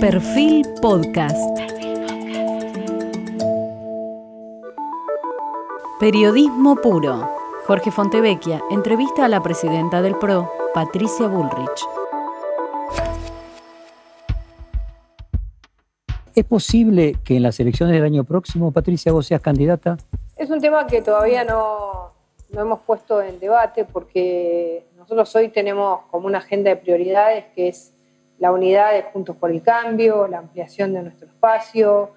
Perfil Podcast. Periodismo puro. Jorge Fontevecchia entrevista a la presidenta del PRO, Patricia Bullrich. ¿Es posible que en las elecciones del año próximo, Patricia, vos seas candidata? Es un tema que todavía no, no hemos puesto en debate porque nosotros hoy tenemos como una agenda de prioridades que es la unidad de Juntos por el Cambio, la ampliación de nuestro espacio,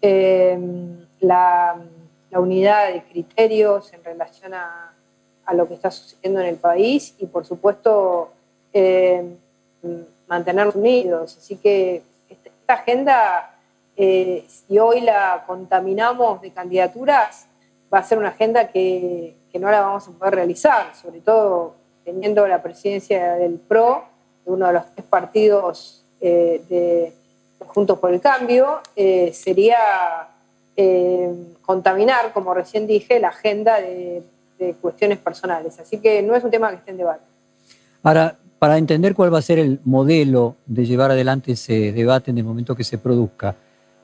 em, la, unidad de criterios en relación a, lo que está sucediendo en el país y, por supuesto, em, mantenernos unidos. Así que esta, agenda, eh, si hoy la contaminamos de candidaturas, va a ser una agenda que, que no la vamos a poder realizar, sobre todo teniendo la presidencia del PRO uno de los tres partidos eh, de Juntos por el Cambio, eh, sería eh, contaminar, como recién dije, la agenda de, cuestiones personales. Así que no es un tema que esté en debate. Ahora, para entender cuál va a ser el modelo de llevar adelante ese debate en el momento que se produzca,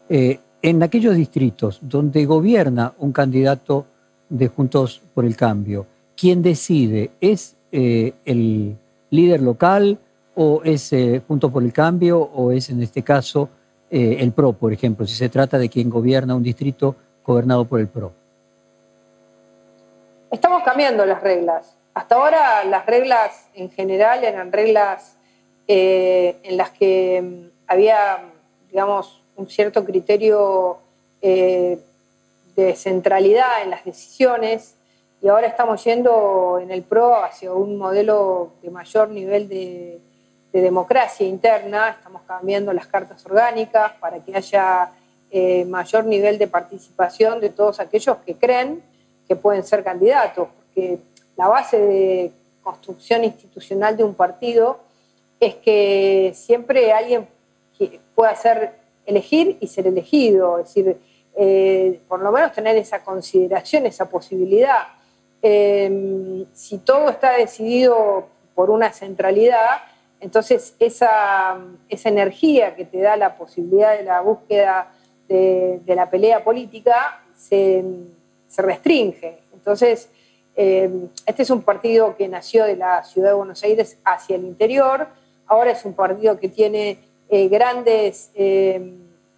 en aquellos distritos donde gobierna un candidato de Juntos por el Cambio, ¿quién decide? ¿Es el líder local o es eh, Junto por el Cambio o es en este caso eh, el PRO, por ejemplo, si se trata de quien gobierna un distrito gobernado por el PRO? Estamos cambiando las reglas. Hasta ahora las reglas en general eran reglas eh, en las que mm, había, digamos, un cierto criterio de centralidad en las decisiones y ahora estamos yendo en el PRO hacia un modelo de mayor nivel de, de democracia interna, estamos cambiando las cartas orgánicas para que haya eh, mayor nivel de participación de todos aquellos que creen que pueden ser candidatos, porque la base de construcción institucional de un partido es que siempre alguien pueda ser elegir y ser elegido, es decir, eh, por lo menos tener esa consideración, esa posibilidad. Eh, si todo está decidido por una centralidad, entonces, esa, energía que te da la posibilidad de la búsqueda de, la pelea política se, restringe. Entonces, eh, este es un partido que nació de la ciudad de Buenos Aires hacia el interior, ahora es un partido que tiene eh, grandes eh,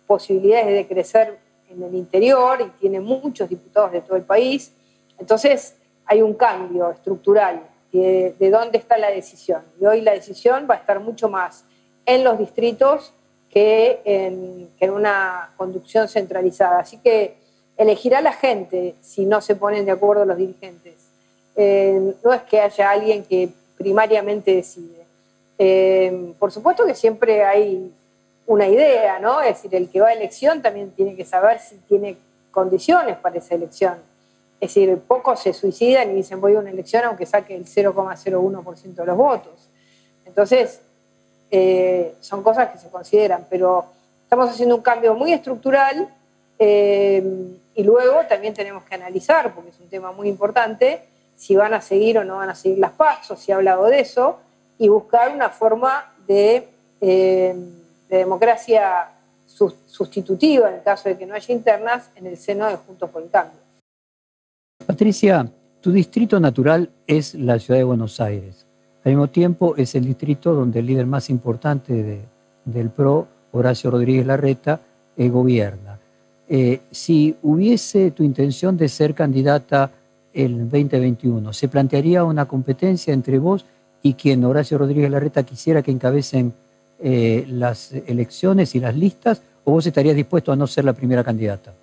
posibilidades de crecer en el interior y tiene muchos diputados de todo el país. Entonces, hay un cambio estructural de, dónde está la decisión. Y hoy la decisión va a estar mucho más en los distritos que en, una conducción centralizada. Así que elegirá la gente si no se ponen de acuerdo los dirigentes. Eh, no es que haya alguien que primariamente decide. Eh, por supuesto que siempre hay una idea, ¿no? Es decir, el que va a elección también tiene que saber si tiene condiciones para esa elección. Es decir, pocos se suicidan y dicen voy a una elección aunque saque el 0,01% de los votos. Entonces, eh, son cosas que se consideran, pero estamos haciendo un cambio muy estructural eh, y luego también tenemos que analizar, porque es un tema muy importante, si van a seguir o no van a seguir las pasos, si ha hablado de eso, y buscar una forma de, eh, de democracia sustitutiva en el caso de que no haya internas en el seno de Juntos por el Cambio. Patricia, tu distrito natural es la ciudad de Buenos Aires. Al mismo tiempo es el distrito donde el líder más importante del PRO, Horacio Rodríguez Larreta, eh, gobierna. Eh, si hubiese tu intención de ser candidata el 2021, ¿se plantearía una competencia entre vos y quien Horacio Rodríguez Larreta quisiera que encabecen eh, las elecciones y las listas? ¿O vos estarías dispuesto a no ser la primera candidata?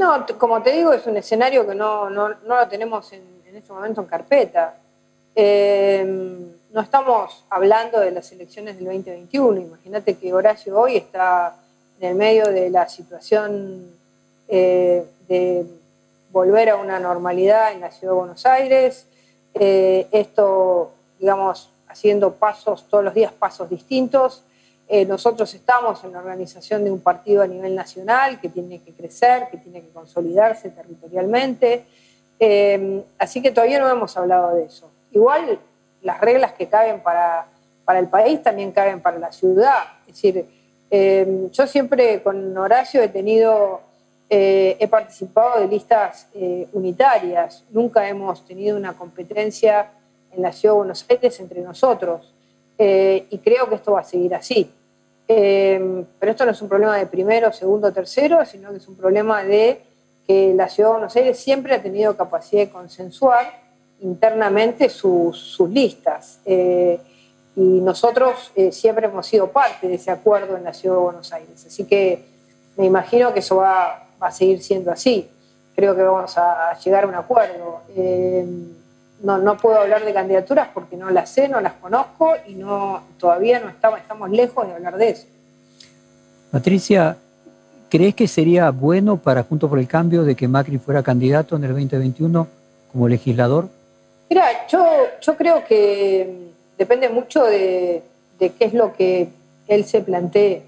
No, como te digo, es un escenario que no, lo tenemos en, este momento en carpeta. Eh, no estamos hablando de las elecciones del 2021. Imagínate que Horacio hoy está en el medio de la situación eh, de volver a una normalidad en la ciudad de Buenos Aires. Eh, esto, digamos, haciendo pasos todos los días, pasos distintos. Eh, nosotros estamos en la organización de un partido a nivel nacional que tiene que crecer, que tiene que consolidarse territorialmente. Eh, así que todavía no hemos hablado de eso. Igual las reglas que caben para, para el país también caben para la ciudad. Es decir, eh, yo siempre con Horacio he tenido, he participado de listas unitarias, nunca hemos tenido una competencia en la ciudad de Buenos Aires entre nosotros y creo que esto va a seguir así. Pero esto no es un problema de primero, segundo, tercero, sino que es un problema de que la ciudad de Buenos Aires siempre ha tenido capacidad de consensuar internamente sus, listas. y nosotros siempre hemos sido parte de ese acuerdo en la ciudad de Buenos Aires. Así que me imagino que eso va, a seguir siendo así. Creo que vamos a llegar a un acuerdo. No, no, puedo hablar de candidaturas porque no las sé, no las conozco y no, todavía no estamos, estamos lejos de hablar de eso. Patricia, ¿crees que sería bueno para Juntos por el Cambio de que Macri fuera candidato en el 2021 como legislador? Mira, yo, yo creo que depende mucho de, qué es lo que él se plantee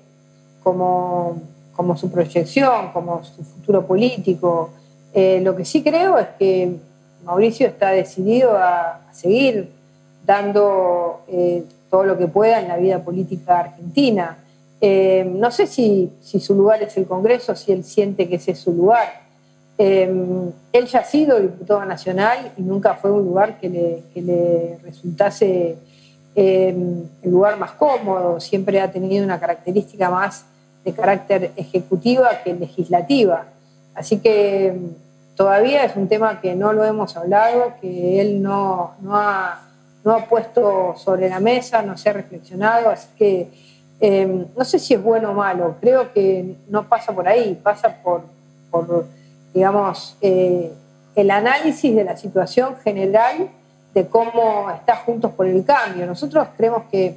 como, como su proyección, como su futuro político. Eh, lo que sí creo es que Mauricio está decidido a, seguir dando eh, todo lo que pueda en la vida política argentina. Eh, no sé si, su lugar es el Congreso, si él siente que ese es su lugar. él ya ha sido diputado nacional y nunca fue un lugar que le, que le resultase el lugar más cómodo, siempre ha tenido una característica más de carácter ejecutiva que legislativa. Así que todavía es un tema que no lo hemos hablado, que él no, no, ha, no ha puesto sobre la mesa, no se ha reflexionado, así que em, no sé si es bueno o malo, creo que no pasa por ahí, pasa por, por digamos, eh, el análisis de la situación general de cómo está Juntos por el Cambio. Nosotros creemos que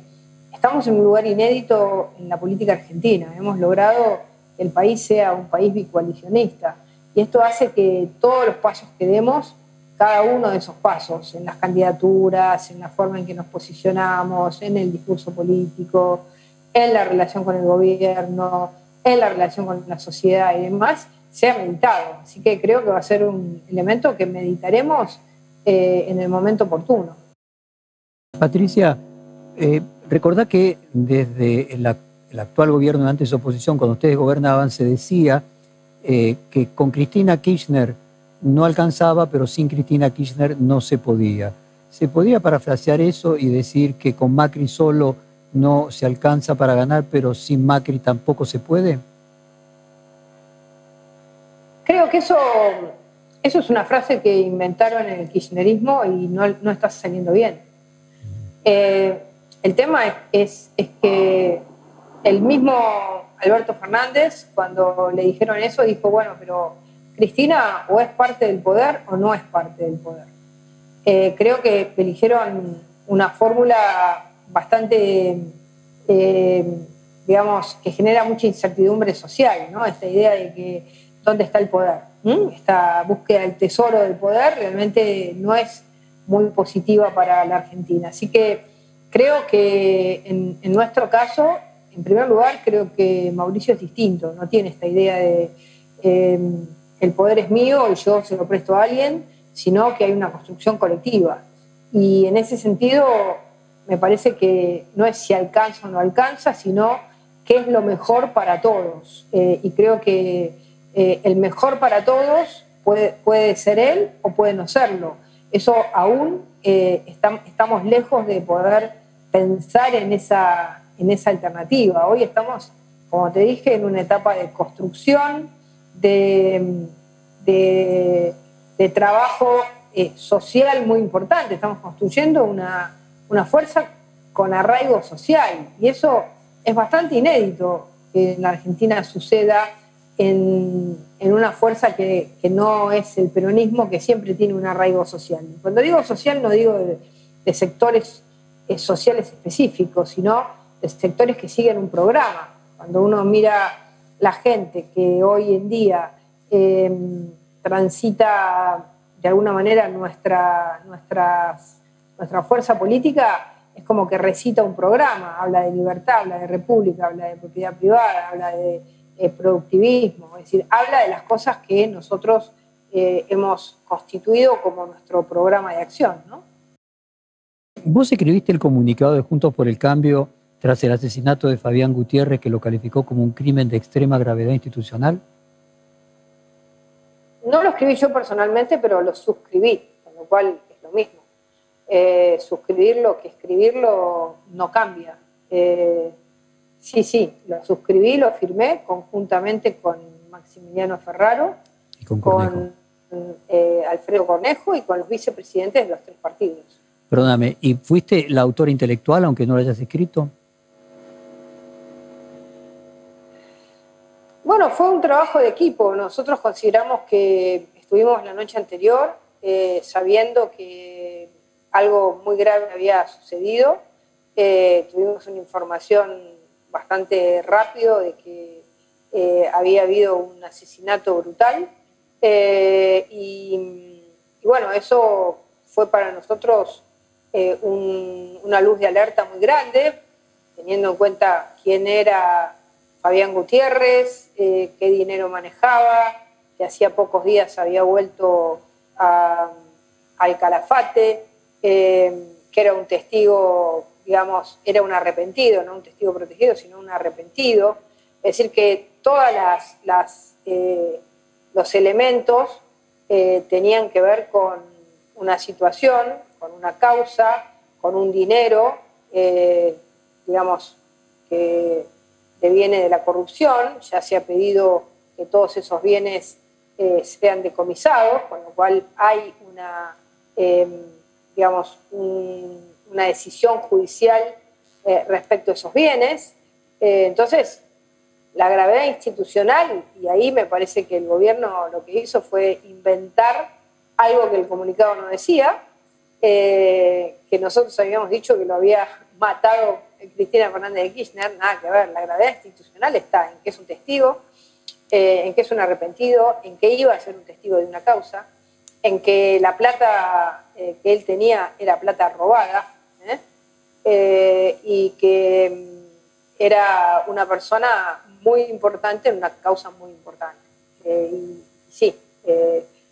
estamos en un lugar inédito en la política argentina. Hemos logrado que el país sea un país bicoalicionista. Y esto hace que todos los pasos que demos, cada uno de esos pasos, en las candidaturas, en la forma en que nos posicionamos, en el discurso político, en la relación con el gobierno, en la relación con la sociedad y demás, sea meditado. Así que creo que va a ser un elemento que meditaremos eh, en el momento oportuno. Patricia, eh, recordá que desde el, actual gobierno, antes de oposición, cuando ustedes gobernaban, se decía eh, que con Cristina Kirchner no alcanzaba, pero sin Cristina Kirchner no se podía. ¿Se podía parafrasear eso y decir que con Macri solo no se alcanza para ganar, pero sin Macri tampoco se puede? Creo que eso eso es una frase que inventaron en el kirchnerismo y no, está saliendo bien. Eh, el tema es, que el mismo Alberto Fernández, cuando le dijeron eso, dijo, bueno, pero Cristina o es parte del poder o no es parte del poder. Eh, creo que eligieron una fórmula bastante, eh, digamos, que genera mucha incertidumbre social, ¿no? Esta idea de que dónde está el poder. Esta búsqueda del tesoro del poder realmente no es muy positiva para la Argentina. Así que creo que en, nuestro caso, en primer lugar, creo que Mauricio es distinto, no tiene esta idea de em, el poder es mío y yo se lo presto a alguien, sino que hay una construcción colectiva. Y en ese sentido, me parece que no es si alcanza o no alcanza, sino qué es lo mejor para todos. Eh, y creo que eh, el mejor para todos puede, puede, ser él o puede no serlo. Eso aún eh, estamos lejos de poder pensar en esa, en esa alternativa. Hoy estamos, como te dije, en una etapa de construcción, de, de, trabajo eh, social muy importante. Estamos construyendo una, fuerza con arraigo social y eso es bastante inédito que en la Argentina suceda en, una fuerza que, no es el peronismo, que siempre tiene un arraigo social. Cuando digo social no digo de, sectores eh, sociales específicos, sino de sectores que siguen un programa. Cuando uno mira la gente que hoy en día em, transita de alguna manera nuestra, nuestra, nuestra fuerza política, es como que recita un programa, habla de libertad, habla de república, habla de propiedad privada, habla de eh, productivismo, es decir, habla de las cosas que nosotros eh, hemos constituido como nuestro programa de acción. ¿no? Vos escribiste el comunicado de Juntos por el Cambio tras el asesinato de Fabián Gutiérrez, que lo calificó como un crimen de extrema gravedad institucional. No lo escribí yo personalmente, pero lo suscribí, con lo cual es lo mismo. Eh, suscribirlo que escribirlo no cambia. Eh, sí, sí, lo suscribí, lo firmé conjuntamente con Maximiliano Ferraro, y con, eh, Alfredo Cornejo y con los vicepresidentes de los tres partidos. Perdóname, ¿y fuiste la autora intelectual aunque no lo hayas escrito? Bueno, fue un trabajo de equipo. Nosotros consideramos que estuvimos la noche anterior eh, sabiendo que algo muy grave había sucedido. Eh, tuvimos una información bastante rápido de que eh, había habido un asesinato brutal. Y, bueno, eso fue para nosotros una luz de alerta muy grande, teniendo en cuenta quién era Fabián Gutiérrez, eh, qué dinero manejaba, que hacía pocos días había vuelto al Calafate, eh, que era un testigo, digamos, era un arrepentido, no un testigo protegido, sino un arrepentido. Es decir, que todos las, eh, los elementos tenían que ver con una situación, con una causa, con un dinero, digamos, que viene de la corrupción, ya se ha pedido que todos esos bienes eh, sean decomisados, con lo cual hay una, em, digamos, una decisión judicial eh, respecto a esos bienes. Eh, entonces, la gravedad institucional, y ahí me parece que el gobierno lo que hizo fue inventar algo que el comunicado no decía, que nosotros habíamos dicho que lo había matado Cristina Fernández de Kirchner, nada que ver, la gravedad institucional está en que es un testigo, eh, en que es un arrepentido, en que iba a ser un testigo de una causa, en que la plata eh, que él tenía era plata robada ¿eh? y que mm, era una persona muy importante en una causa muy importante. y sí,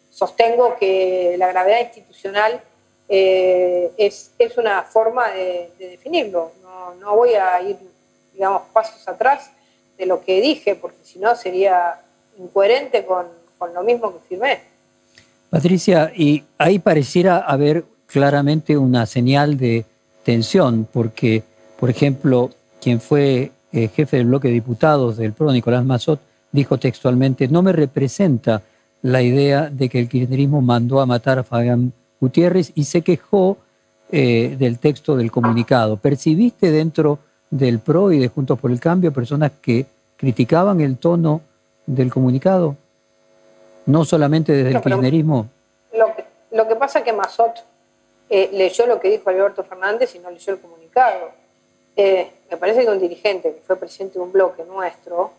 sostengo que la gravedad institucional es, es, una forma de definirlo no, voy a ir, digamos, pasos atrás de lo que dije, porque si no sería incoherente con, lo mismo que firmé. Patricia, y ahí pareciera haber claramente una señal de tensión, porque, por ejemplo, quien fue eh, jefe del bloque de diputados del PRO, Nicolás Mazot, dijo textualmente, no me representa la idea de que el kirchnerismo mandó a matar a Fabián Gutiérrez y se quejó eh, del texto del comunicado. ¿Percibiste dentro del PRO y de Juntos por el Cambio personas que criticaban el tono del comunicado? No solamente desde el kirchnerismo. Lo que, pasa es que Mazot eh, leyó lo que dijo Alberto Fernández y no leyó el comunicado. Eh, me parece que un dirigente que fue presidente de un bloque nuestro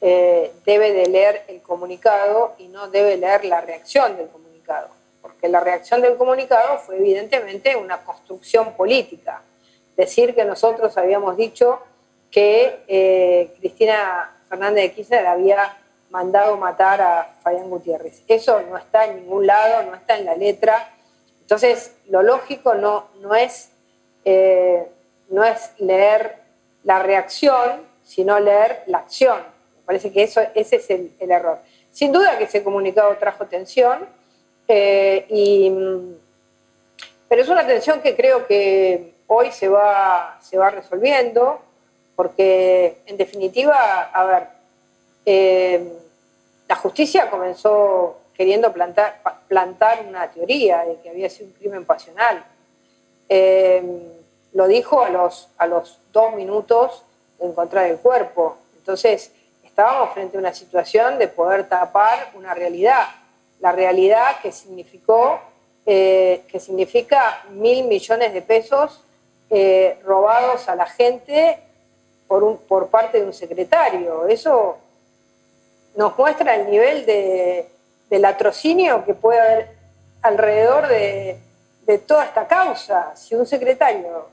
debe de leer el comunicado y no debe leer la reacción del comunicado porque la reacción del comunicado fue evidentemente una construcción política. Decir que nosotros habíamos dicho que eh, Cristina Fernández de Kirchner había mandado matar a Fabián Gutiérrez. Eso no está en ningún lado, no está en la letra. Entonces, lo lógico no, no, es, eh, no es leer la reacción, sino leer la acción. Me parece que eso, ese es el, el error. Sin duda que ese comunicado trajo tensión, eh, y, pero es una tensión que creo que hoy se va, se va resolviendo, porque en definitiva, a ver, eh, la justicia comenzó queriendo plantar, plantar una teoría de que había sido un crimen pasional. Eh, lo dijo a los, a los dos minutos de encontrar el cuerpo. Entonces, estábamos frente a una situación de poder tapar una realidad la realidad que significó, eh, que significa mil millones de pesos eh, robados a la gente por, un, por parte de un secretario. Eso nos muestra el nivel de, del latrocinio que puede haber alrededor de, de toda esta causa. Si un secretario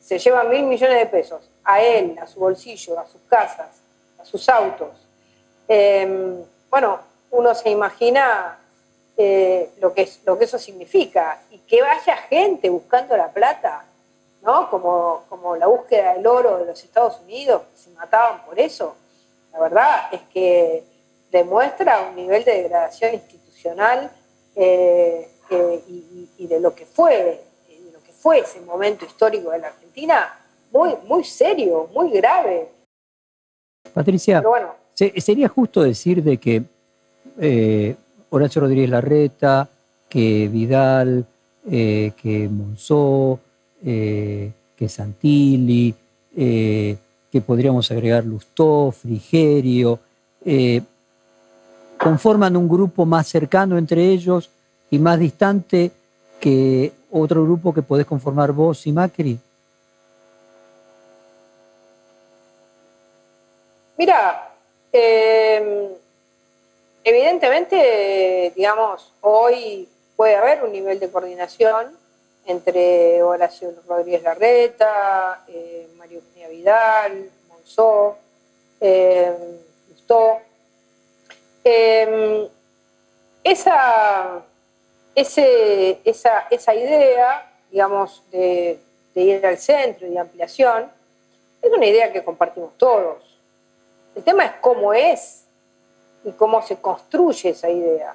se lleva mil millones de pesos a él, a su bolsillo, a sus casas, a sus autos, eh, bueno, uno se imagina eh, lo, que, lo que eso significa y que vaya gente buscando la plata, ¿no? Como, como la búsqueda del oro de los Estados Unidos, que se mataban por eso. La verdad es que demuestra un nivel de degradación institucional eh, eh, y, de lo que fue, de lo que fue ese momento histórico de la Argentina, muy, muy serio, muy grave. Patricia, sería justo decir de que eh, Horacio Rodríguez Larreta, que Vidal, que Monzó, que Santilli, que podríamos agregar Lustó, Frigerio, conforman un grupo más cercano entre ellos y más distante que otro grupo que podés conformar vos y Macri? Mira, em, evidentemente, digamos, hoy puede haber un nivel de coordinación entre Horacio Rodríguez Larreta, eh, Mario Eugenia Vidal, Monzó, eh, Em, esa, esa, idea, digamos, de, ir al centro y de ampliación, es una idea que compartimos todos. El tema es cómo es y cómo se construye esa idea.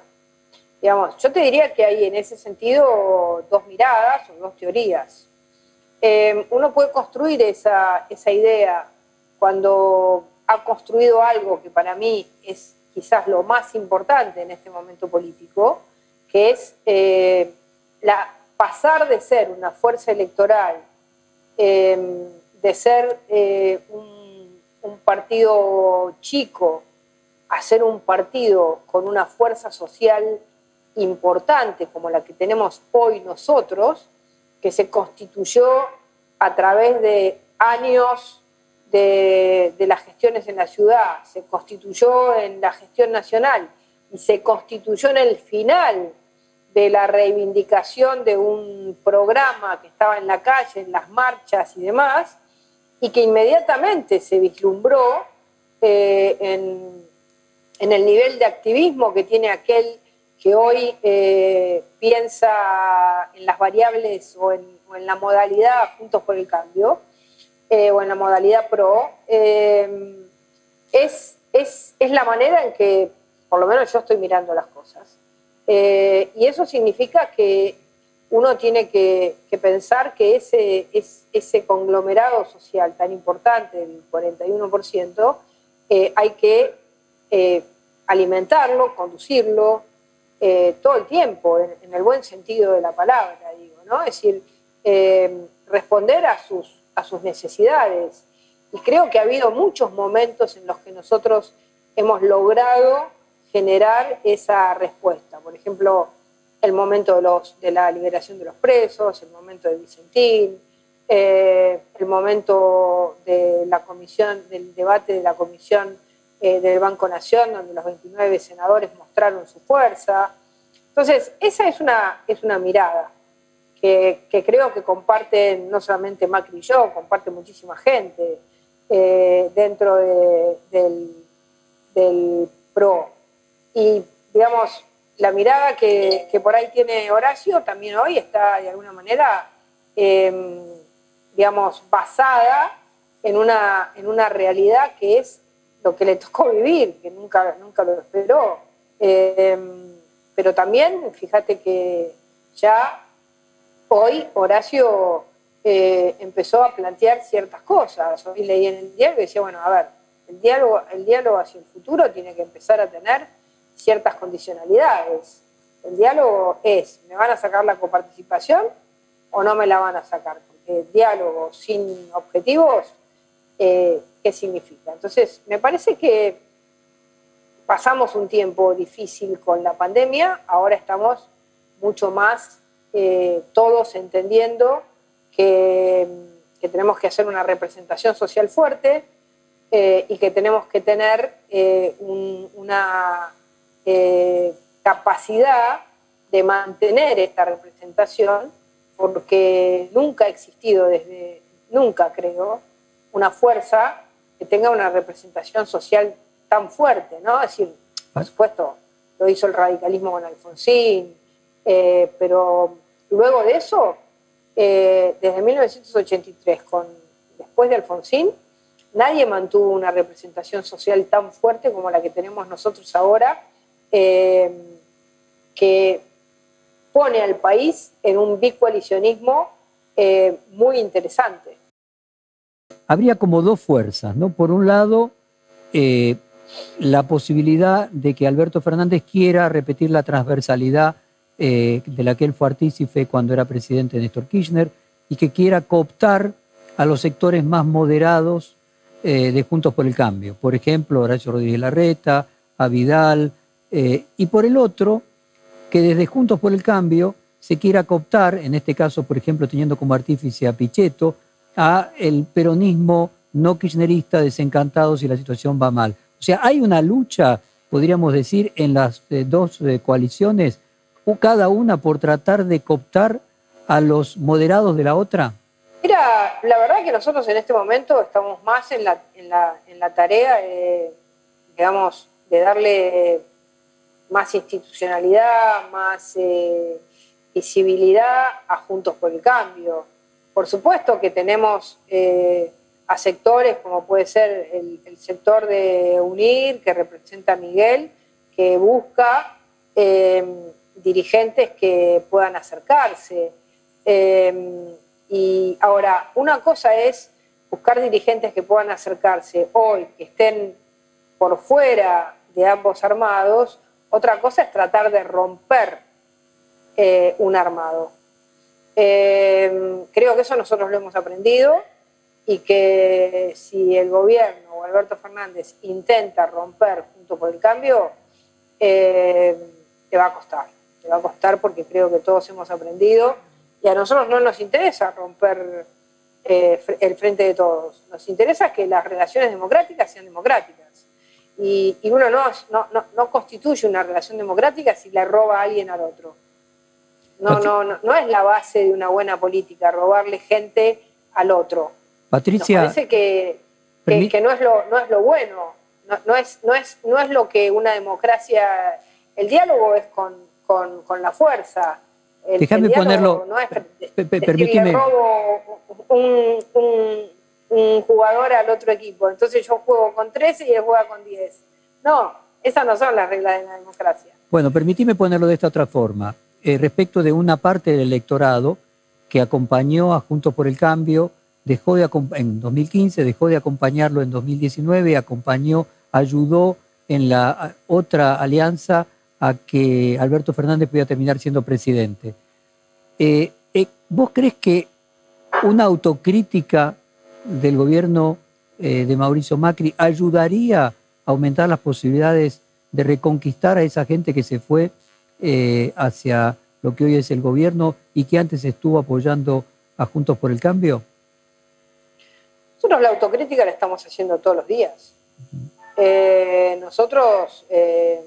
Digamos, yo te diría que hay en ese sentido dos miradas o dos teorías. Em, uno puede construir esa, esa idea cuando ha construido algo que para mí es quizás lo más importante en este momento político, que es eh, la, pasar de ser una fuerza electoral, em, de ser eh, un, partido chico, a ser un partido con una fuerza social importante como la que tenemos hoy nosotros, que se constituyó a través de años de, las gestiones en la ciudad, se constituyó en la gestión nacional y se constituyó en el final de la reivindicación de un programa que estaba en la calle, en las marchas y demás, y que inmediatamente se vislumbró eh, en, el nivel de activismo que tiene aquel que hoy eh, piensa en las variables o en, en la modalidad Juntos por el Cambio, eh, o en la modalidad pro, eh, es, es, es, la manera en que, por lo menos yo estoy mirando las cosas. Y eso significa que uno tiene que, pensar que ese, es, ese conglomerado social tan importante, el 41%, hay que alimentarlo, conducirlo todo el tiempo, en, el buen sentido de la palabra, digo, ¿no? Es decir, responder a sus necesidades. Y creo que ha habido muchos momentos en los que nosotros hemos logrado generar esa respuesta. Por ejemplo, el momento de, la liberación de los presos, el momento de Vicentín, eh, el momento de la comisión, del debate de la comisión eh, del Banco Nación, donde los 29 senadores mostraron su fuerza. Entonces, esa es una, es una mirada que, creo que comparten no solamente Macri y yo, comparte muchísima gente eh, dentro del, PRO. Y, digamos, la mirada que, por ahí tiene Horacio también hoy está de alguna manera, em, digamos, basada en una, en una realidad que es lo que le tocó vivir, que nunca, nunca lo esperó. Em, pero también, fíjate que ya hoy Horacio eh, empezó a plantear ciertas cosas. Hoy leí en el diario y decía, bueno, a ver, el diálogo, el diálogo hacia el futuro tiene que empezar a tener ciertas condicionalidades. El diálogo es, ¿me van a sacar la coparticipación o no me la van a sacar? Porque el diálogo sin objetivos, eh, ¿qué significa? Entonces, me parece que pasamos un tiempo difícil con la pandemia, ahora estamos mucho más eh, todos entendiendo que, tenemos que hacer una representación social fuerte eh, y que tenemos que tener eh, una capacidad de mantener esta representación, porque nunca ha existido desde, nunca creo, una fuerza que tenga una representación social tan fuerte, ¿no? Es decir, por supuesto, lo hizo el radicalismo con Alfonsín, eh, pero luego de eso, eh, desde 1983, con, después de Alfonsín, nadie mantuvo una representación social tan fuerte como la que tenemos nosotros ahora, eh, que pone al país en un bicoalicionismo muy interesante. Habría como dos fuerzas, ¿no? Por un lado, la posibilidad de que Alberto Fernández quiera repetir la transversalidad eh, de la que él fue artícipe cuando era presidente de Néstor Kirchner y que quiera cooptar a los sectores más moderados eh, de Juntos por el Cambio. Por ejemplo, Horacio Rodríguez Larreta, a Vidal, eh, y por el otro, que desde Juntos por el Cambio se quiera cooptar, en este caso, por ejemplo, teniendo como artífice a Pichetto, a el peronismo no kirchnerista desencantado si la situación va mal. O sea, hay una lucha, podríamos decir, en las eh, dos eh, coaliciones, cada una por tratar de cooptar a los moderados de la otra. Mira, la verdad que nosotros en este momento estamos más en la, en la, tarea, de, digamos, de darle más institucionalidad, más eh, visibilidad a Juntos por el Cambio. Por supuesto que tenemos a sectores como puede ser el, sector de UNIR, que representa a Miguel, que busca em, dirigentes que puedan acercarse. Em, y ahora, una cosa es buscar dirigentes que puedan acercarse hoy, que estén por fuera de ambos armados, otra cosa es tratar de romper eh, un armado. Em, creo que eso nosotros lo hemos aprendido y que si el gobierno o Alberto Fernández intenta romper junto por el cambio, eh, te va a costar. Te va a costar porque creo que todos hemos aprendido y a nosotros no nos interesa romper eh, el frente de todos. Nos interesa que las relaciones democráticas sean democráticas. Y, uno no, no, no, constituye una relación democrática si le roba a alguien al otro. No, no, no, no es la base de una buena política, robarle gente al otro. Patricia. Nos parece que, que, no, es lo, no es lo bueno, no, es, no, es, no es lo que una democracia. El diálogo es con, con, la fuerza. Déjame ponerlo. No es permíteme. robo un, un, jugador al otro equipo. Entonces yo juego con 13 y él juega con 10. No, esas no son las reglas de la democracia. Bueno, permíteme ponerlo de esta otra forma. Eh, respecto de una parte del electorado que acompañó a Juntos por el Cambio dejó de, en 2015, dejó de acompañarlo en 2019, acompañó, ayudó en la otra alianza a que Alberto Fernández pudiera terminar siendo presidente. Eh, eh, ¿Vos crees que una autocrítica del gobierno de Mauricio Macri ayudaría a aumentar las posibilidades de reconquistar a esa gente que se fue hacia lo que hoy es el gobierno y que antes estuvo apoyando a Juntos por el Cambio? Nosotros la autocrítica la estamos haciendo todos los días. Eh, nosotros eh,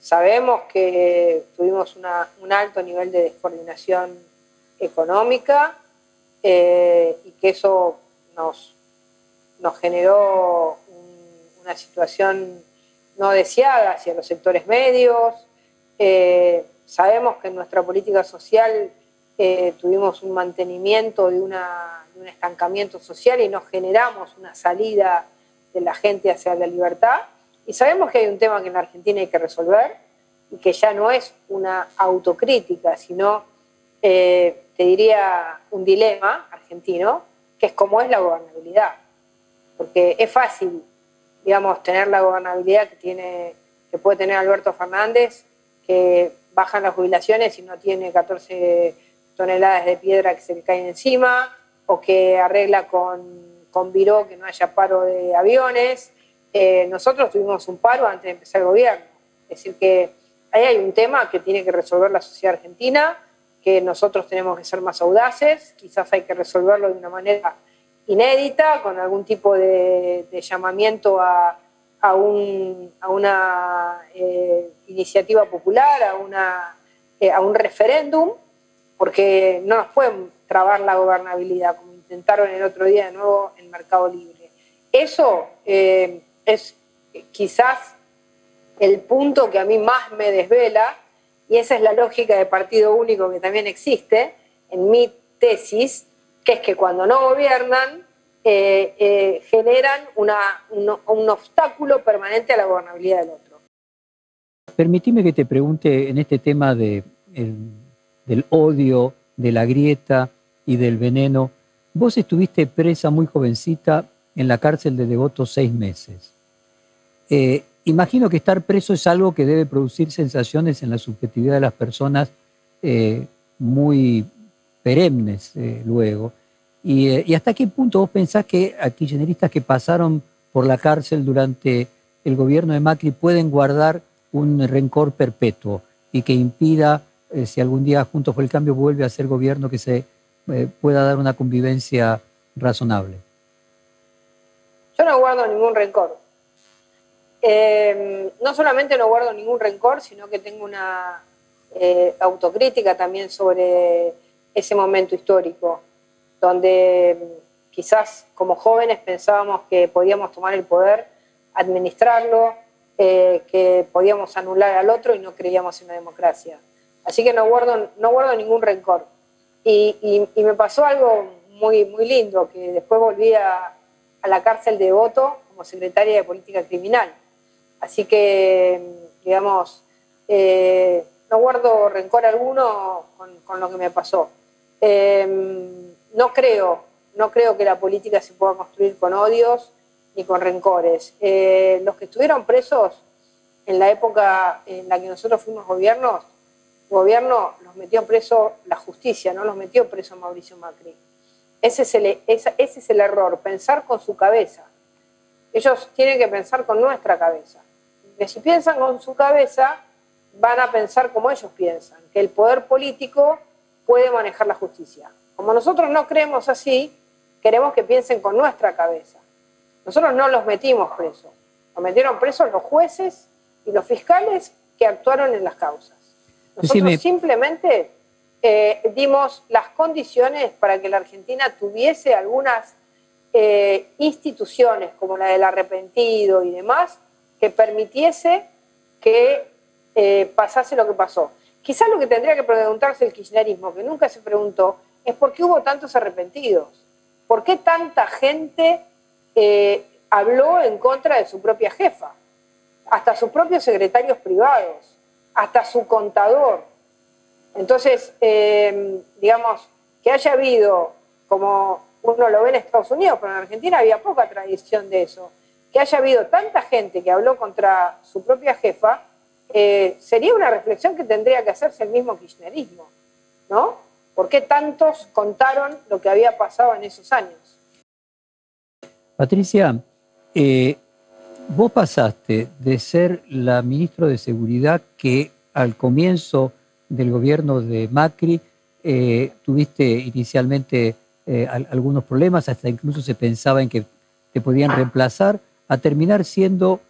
sabemos que tuvimos un alto nivel de descoordinación económica eh, y que eso nos generó una situación no deseada hacia los sectores medios. Sabemos que en nuestra política social tuvimos un mantenimiento de un estancamiento social y no generamos una salida de la gente hacia la libertad. Y sabemos que hay un tema que en Argentina hay que resolver y que ya no es una autocrítica, sino, eh, te diría, un dilema argentino, que es cómo es la gobernabilidad. Porque es fácil, digamos, tener la gobernabilidad que, tiene, que puede tener Alberto Fernández, que bajan las jubilaciones y no tiene 14 toneladas de piedra que se le caen encima, o que arregla con, con Viró que no haya paro de aviones. Eh, nosotros tuvimos un paro antes de empezar el gobierno. Es decir, que ahí hay un tema que tiene que resolver la sociedad argentina, que nosotros tenemos que ser más audaces, quizás hay que resolverlo de una manera inédita, con algún tipo de, llamamiento a, a, un, a una eh, iniciativa popular, eh, a un referéndum, porque no nos pueden trabar la gobernabilidad, como intentaron el otro día de nuevo en Mercado Libre. Eso eh, es quizás el punto que a mí más me desvela, y esa es la lógica de partido único que también existe en mi tesis, que es que cuando no gobiernan, eh, eh, generan un, obstáculo permanente a la gobernabilidad del otro. Permitime que te pregunte en este tema de, del odio, de la grieta y del veneno. Vos estuviste presa muy jovencita en la cárcel de Devoto seis meses. Eh, imagino que estar preso es algo que debe producir sensaciones en la subjetividad de las personas muy perennes luego. Eh, y, hasta qué punto vos pensás que a kirchneristas que pasaron por la cárcel durante el gobierno de Macri pueden guardar un rencor perpetuo y que impida, eh, si algún día Juntos por el Cambio vuelve a ser gobierno, que se eh, pueda dar una convivencia razonable? Yo no guardo ningún rencor. Em, no solamente no guardo ningún rencor, sino que tengo una autocrítica también sobre ese momento histórico donde quizás como jóvenes pensábamos que podíamos tomar el poder, administrarlo, eh, que podíamos anular al otro y no creíamos en la democracia. Así que no guardo, ningún rencor. Y, me pasó algo muy, lindo, que después volví a, la cárcel de Voto como secretaria de Política Criminal. Así que, digamos, eh, no guardo rencor alguno con, lo que me pasó. Eh, no creo, no creo que la política se pueda construir con odios ni con rencores. Eh, los que estuvieron presos en la época en la que nosotros fuimos gobiernos, gobierno los metió preso la justicia, no los metió preso Mauricio Macri. Ese es, el, ese es el error, pensar con su cabeza. Ellos tienen que pensar con nuestra cabeza. Que si piensan con su cabeza, van a pensar como ellos piensan, que el poder político puede manejar la justicia. Como nosotros no creemos así, queremos que piensen con nuestra cabeza. Nosotros no los metimos presos, los metieron presos los jueces y los fiscales que actuaron en las causas. Nosotros simplemente eh, dimos las condiciones para que la Argentina tuviese algunas eh, instituciones como la del arrepentido y demás que permitiese que eh, pasase lo que pasó. Quizás lo que tendría que preguntarse el kirchnerismo, que nunca se preguntó, es por qué hubo tantos arrepentidos. ¿Por qué tanta gente eh, habló en contra de su propia jefa? Hasta sus propios secretarios privados, hasta su contador. Entonces, eh, digamos, que haya habido, como uno lo ve en Estados Unidos, pero en Argentina había poca tradición de eso, que haya habido tanta gente que habló contra su propia jefa, eh, sería una reflexión que tendría que hacerse el mismo kirchnerismo, ¿no? ¿Por qué tantos contaron lo que había pasado en esos años? Patricia, eh, vos pasaste de ser la ministra de Seguridad que al comienzo del gobierno de Macri eh, tuviste inicialmente eh, algunos problemas, hasta incluso se pensaba en que te podían reemplazar, a terminar siendo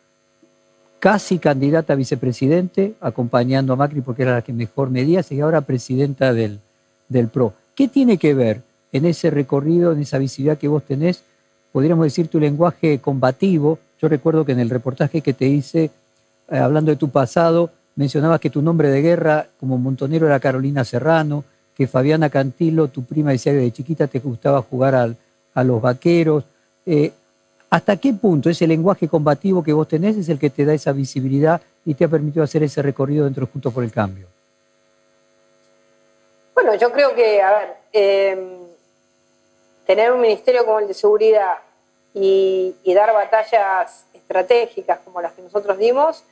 casi candidata a vicepresidente, acompañando a Macri porque era la que mejor medía, y ahora presidenta del, del PRO. ¿Qué tiene que ver en ese recorrido, en esa visibilidad que vos tenés, podríamos decir tu lenguaje combativo? Yo recuerdo que en el reportaje que te hice, eh, hablando de tu pasado, mencionabas que tu nombre de guerra como montonero era Carolina Serrano, que Fabiana Cantilo, tu prima, decía que de chiquita te gustaba jugar a los vaqueros. Eh, ¿Hasta qué punto ese lenguaje combativo que vos tenés es el que te da esa visibilidad y te ha permitido hacer ese recorrido dentro de Juntos por el Cambio? Bueno, yo creo que, a ver, em, tener un ministerio como el de seguridad y, dar batallas estratégicas como las que nosotros dimos,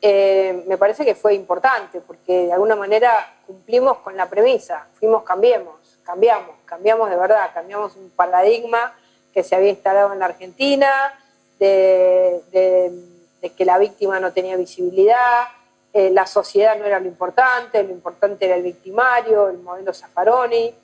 em, me parece que fue importante, porque de alguna manera cumplimos con la premisa, fuimos cambiemos, cambiamos, cambiamos de verdad, cambiamos un paradigma que se había instalado en la Argentina, de que la víctima no tenía visibilidad, eh, la sociedad no era lo importante, lo importante era el victimario, el modelo Zaffaroni,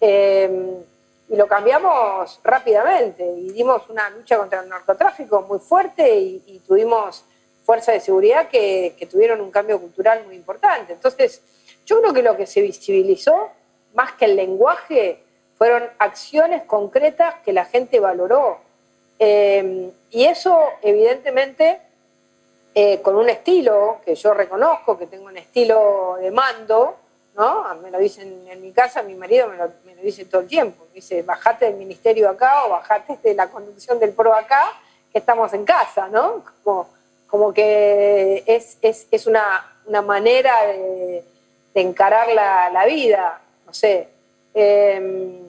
eh, y lo cambiamos rápidamente y dimos una lucha contra el narcotráfico muy fuerte y, tuvimos fuerzas de seguridad que, que, tuvieron un cambio cultural muy importante. Entonces, yo creo que lo que se visibilizó, más que el lenguaje, fueron acciones concretas que la gente valoró. Eh, y eso, evidentemente, eh, con un estilo que yo reconozco, que tengo un estilo de mando, ¿no? Me lo dicen en mi casa, mi marido me lo, dice todo el tiempo. Me dice, bajate del ministerio acá o bajate de la conducción del PRO acá, que estamos en casa, ¿no? Como, que es, es, una, manera de, encarar la, vida, no sé, em,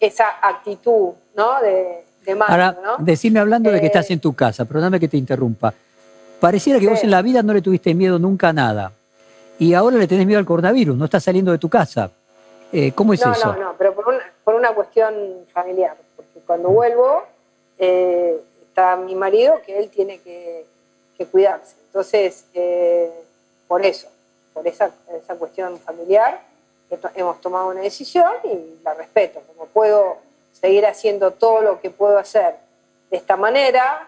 esa actitud, ¿no? De, de mando, Ahora, decime hablando de que estás eh, en tu casa, perdóname que te interrumpa. Pareciera que vos en la vida no le tuviste miedo nunca a nada y ahora le tenés miedo al coronavirus, no estás saliendo de tu casa. Eh, ¿Cómo es eso? No, no, pero por una, por una, cuestión familiar, porque cuando vuelvo eh, está mi marido que él tiene que, cuidarse. Entonces, eh, por eso, por esa, esa cuestión familiar, hemos tomado una decisión y la respeto. Como puedo seguir haciendo todo lo que puedo hacer de esta manera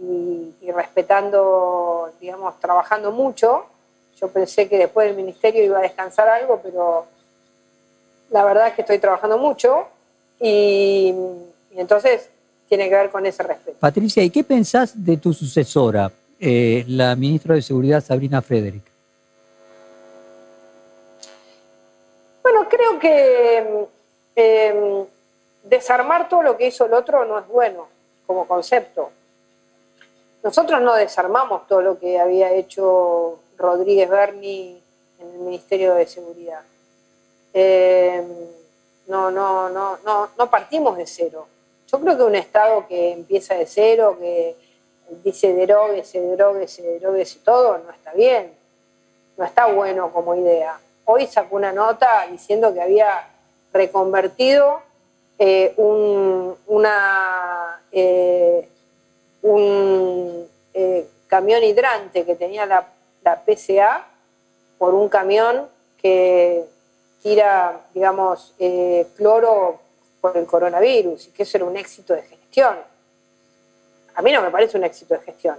y, y respetando, digamos, trabajando mucho, yo pensé que después del ministerio iba a descansar algo, pero la verdad es que estoy trabajando mucho y, entonces tiene que ver con ese respeto. Patricia, ¿y qué pensás de tu sucesora, eh, la ministra de Seguridad Sabrina Frederick? Bueno, creo que em, desarmar todo lo que hizo el otro no es bueno como concepto. Nosotros no desarmamos todo lo que había hecho Rodríguez Berni en el Ministerio de Seguridad. Eh, no, no, no, no, no partimos de cero. Yo creo que un Estado que empieza de cero, que dice deróguese, deróguese, deróguese todo, no está bien. No está bueno como idea. Hoy sacó una nota diciendo que había reconvertido eh, un, una, eh, un camión hidrante que tenía la la PCA por un camión que tira, digamos, eh, cloro por el coronavirus y que eso era un éxito de gestión. A mí no me parece un éxito de gestión.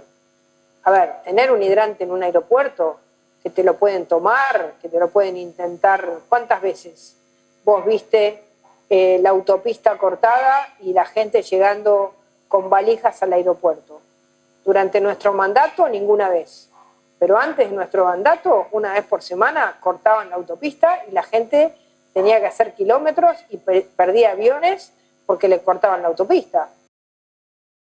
A ver, tener un hidrante en un aeropuerto que te lo pueden tomar, que te lo pueden intentar, ¿cuántas veces vos viste eh, la autopista cortada y la gente llegando con valijas al aeropuerto? Durante nuestro mandato, ninguna vez. Pero antes de nuestro mandato, una vez por semana cortaban la autopista y la gente tenía que hacer kilómetros y perdía aviones porque le cortaban la autopista.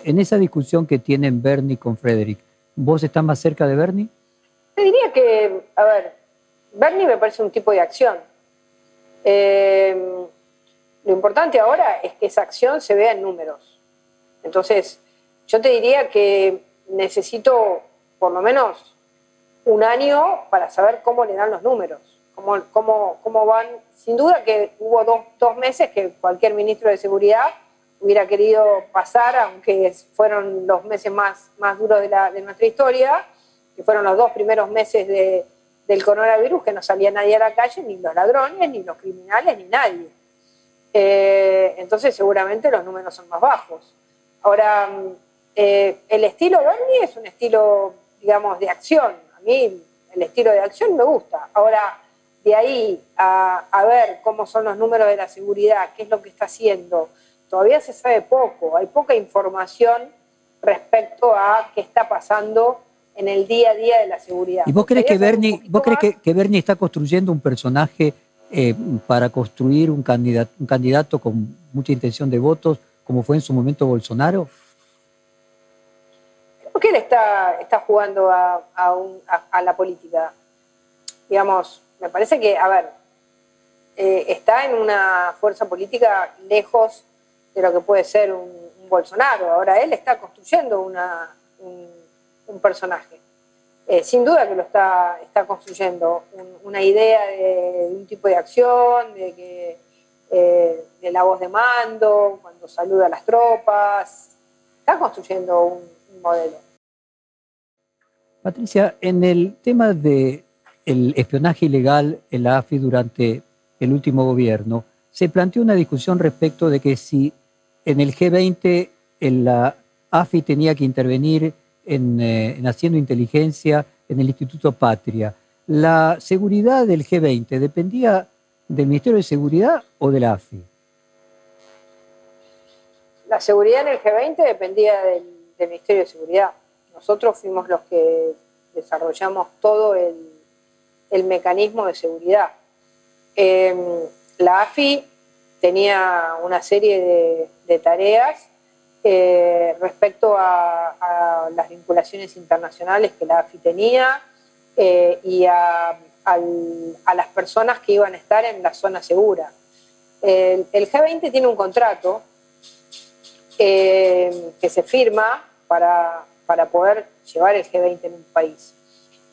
En esa discusión que tienen Bernie con Frederick, ¿vos estás más cerca de Bernie? Te diría que, a ver, Bernie me parece un tipo de acción. Eh, lo importante ahora es que esa acción se vea en números. Entonces, yo te diría que necesito por lo menos un año para saber cómo le dan los números, cómo, cómo, cómo van. Sin duda que hubo dos, dos, meses que cualquier ministro de Seguridad hubiera querido pasar, aunque fueron los meses más, más duros de, la, de nuestra historia, que fueron los dos primeros meses de, del coronavirus, que no salía nadie a la calle, ni los ladrones, ni los criminales, ni nadie. Eh, entonces seguramente los números son más bajos. Ahora, eh, el estilo Bernie es un estilo, digamos, de acción mí el estilo de acción me gusta. Ahora, de ahí a, ver cómo son los números de la seguridad, qué es lo que está haciendo, todavía se sabe poco, hay poca información respecto a qué está pasando en el día a día de la seguridad. ¿Y vos crees que Bernie, vos crees que, Bernie está construyendo un personaje eh, para construir un candidato, un candidato con mucha intención de votos, como fue en su momento Bolsonaro? ¿Por qué él está, está jugando a, la política? Digamos, me parece que, a ver, eh, está en una fuerza política lejos de lo que puede ser un, Bolsonaro. Ahora él está construyendo una, un, personaje. Eh, sin duda que lo está, está construyendo, una idea de, un tipo de acción, de, que, eh, de la voz de mando, cuando saluda a las tropas, está construyendo un, modelo. Patricia, en el tema del espionaje ilegal en la AFI durante el último gobierno, se planteó una discusión respecto de que si en el G20 la AFI tenía que intervenir en, eh, en, haciendo inteligencia en el Instituto Patria. ¿La seguridad del G20 dependía del Ministerio de Seguridad o de la AFI? La seguridad en el G20 dependía del, Ministerio de Seguridad. Nosotros fuimos los que desarrollamos todo el, mecanismo de seguridad. Em, la AFI tenía una serie de, tareas eh, respecto a, las vinculaciones internacionales que la AFI tenía eh, y a, las personas que iban a estar en la zona segura. El, G20 tiene un contrato eh, que se firma para, para poder llevar el G20 en un país.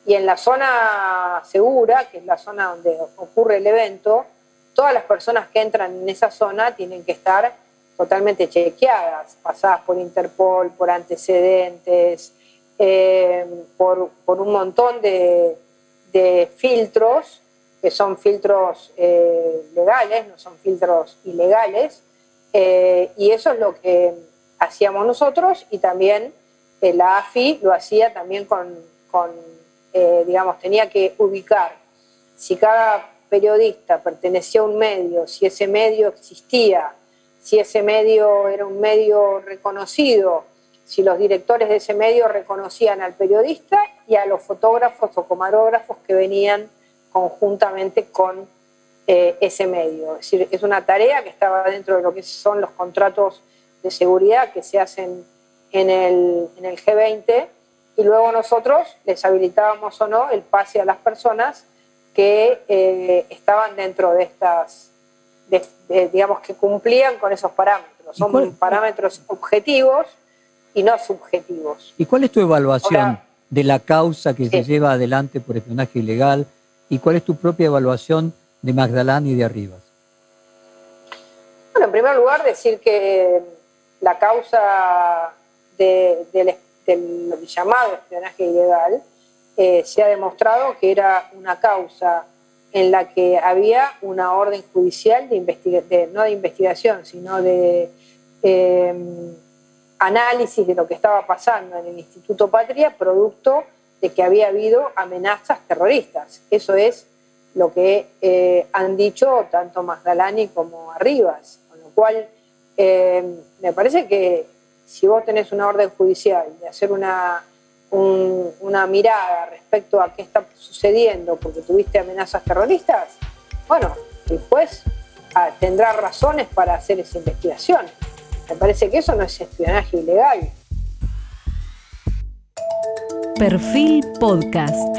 Y en la zona segura, que es la zona donde ocurre el evento, todas las personas que entran en esa zona tienen que estar totalmente chequeadas, pasadas por Interpol, por antecedentes, eh, por, un montón de, filtros, que son filtros eh, legales, no son filtros ilegales, eh, y eso es lo que hacíamos nosotros y también la AFI lo hacía también con, digamos, tenía que ubicar si cada periodista pertenecía a un medio, si ese medio existía, si ese medio era un medio reconocido, si los directores de ese medio reconocían al periodista y a los fotógrafos o camarógrafos que venían conjuntamente con eh, ese medio. Es decir, es una tarea que estaba dentro de lo que son los contratos de seguridad que se hacen en el, en el G20 y luego nosotros les habilitábamos o no el pase a las personas que eh, estaban dentro de estas, digamos, que cumplían con esos parámetros. Son parámetros objetivos y no subjetivos. ¿Y cuál es tu evaluación de la causa que se lleva adelante por espionaje ilegal? ¿Y cuál es tu propia evaluación de Magdalán y de Arribas? Bueno, en primer lugar, decir que la causa del, llamado espionaje ilegal eh, se ha demostrado que era una causa en la que había una orden judicial de, no de investigación, sino de em, análisis de lo que estaba pasando en el Instituto Patria, producto de que había habido amenazas terroristas. Eso es lo que eh, han dicho tanto Magdalani como Arribas, con lo cual em, me parece que si vos tenés una orden judicial de hacer una una mirada respecto a qué está sucediendo porque tuviste amenazas terroristas, bueno, después ah, tendrá razones para hacer esa investigación. Me parece que eso no es espionaje ilegal. Perfil Podcast.